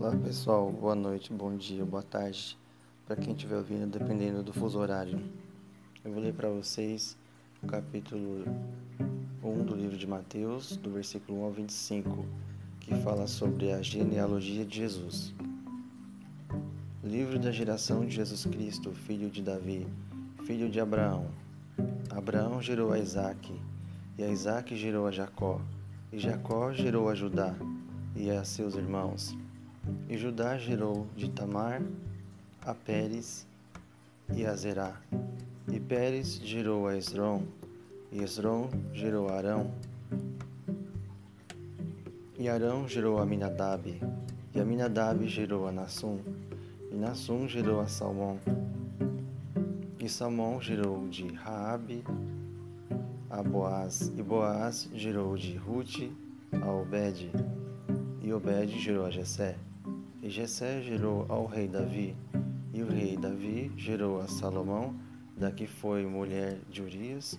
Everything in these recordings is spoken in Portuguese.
Olá pessoal, boa noite, bom dia, boa tarde para quem estiver ouvindo, dependendo do fuso horário. Eu vou ler para vocês o capítulo 1 do livro de Mateus, do versículo 1 ao 25, que fala sobre a genealogia de Jesus. Livro da geração de Jesus Cristo, filho de Davi, filho de Abraão. Abraão gerou a Isaque, e a Isaque gerou a Jacó, e Jacó gerou a Judá e a seus irmãos. E Judá gerou de Tamar a Pérez e a Zerá. E Pérez gerou a Esrom, e Esrom gerou a Arão. E Arão gerou a Minadab, e Aminadab gerou a Nassum, e Nassum gerou a Salmão. E Salmão gerou de Raabe a Boaz, e Boaz gerou de Rute a Obed, e Obed gerou a Jessé. E Jessé gerou ao rei Davi, e o rei Davi gerou a Salomão, da que foi mulher de Urias.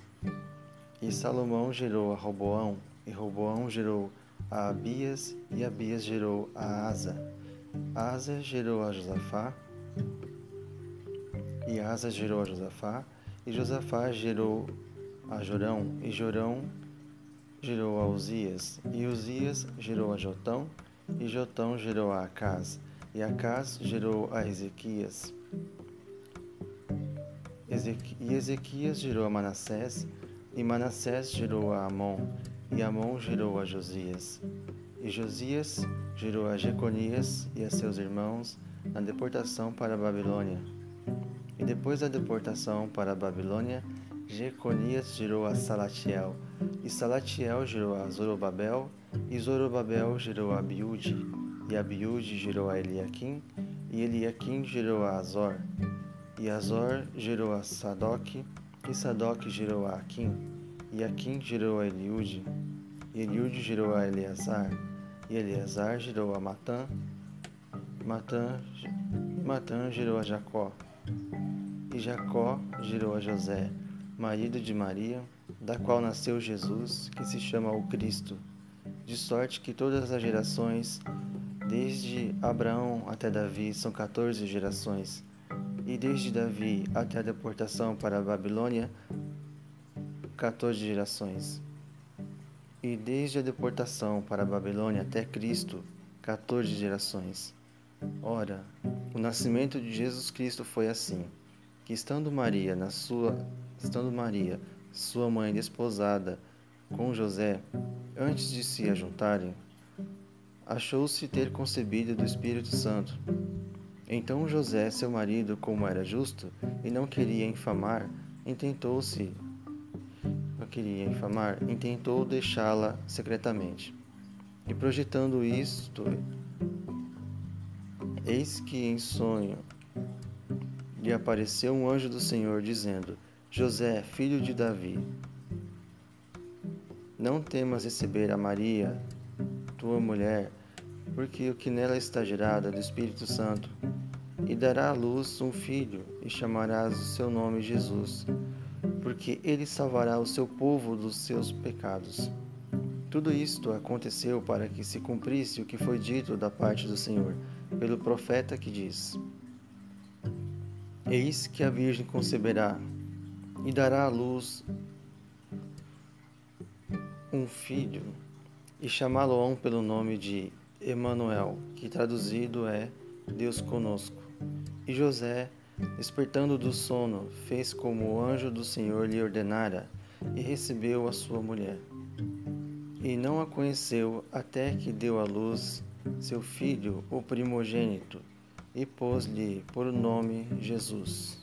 E Salomão gerou a Roboão, e Roboão gerou a Abias, e Abias gerou a Asa. Asa gerou a Josafá, e Asa gerou a Josafá, e Josafá gerou a Jorão, e Jorão gerou a Uzias, e Uzias gerou a Jotão, e Jotão gerou a Acás, e Acás gerou a Ezequias. E Ezequias gerou a Manassés, e Manassés gerou a Amon, e Amon gerou a Josias. E Josias gerou a Jeconias e a seus irmãos na deportação para a Babilônia. E depois da deportação para a Babilônia, Jeconias gerou a Salatiel, e Salatiel gerou a Zorobabel, e Zorobabel gerou a Abiúde, e Abiúde gerou a Eliaquim, e Eliaquim gerou a Azor, e Azor gerou a Sadoc, e Sadoc gerou a Aquim, e Aquim gerou a Eliúde, e Eliúde gerou a Eleazar, e Eleazar gerou a Matã, e Matã, e Matã gerou a Jacó, e Jacó gerou a José, marido de Maria, da qual nasceu Jesus, que se chama o Cristo, de sorte que todas as gerações, desde Abraão até Davi, são 14 gerações, e desde Davi até a deportação para a Babilônia, 14 gerações. E desde a deportação para a Babilônia até Cristo, 14 gerações. Ora, o nascimento de Jesus Cristo foi assim, que estando Maria na sua Estando Maria, sua mãe, desposada com José, antes de se ajuntarem, achou-se ter concebido do Espírito Santo. Então José, seu marido, como era justo e não queria infamar, intentou-se não queria infamar, intentou deixá-la secretamente. E projetando isto, eis que em sonho lhe apareceu um anjo do Senhor dizendo: José, filho de Davi, não temas receber a Maria, tua mulher, porque o que nela está gerado é do Espírito Santo, e dará à luz um filho, e chamarás o seu nome Jesus, porque ele salvará o seu povo dos seus pecados. Tudo isto aconteceu para que se cumprisse o que foi dito da parte do Senhor, pelo profeta que diz: Eis que a Virgem conceberá e dará à luz um filho e chamá-lo-ão pelo nome de Emanuel, que traduzido é Deus conosco. E José, despertando do sono, fez como o anjo do Senhor lhe ordenara e recebeu a sua mulher. E não a conheceu até que deu à luz seu filho, o primogênito, e pôs-lhe por nome Jesus.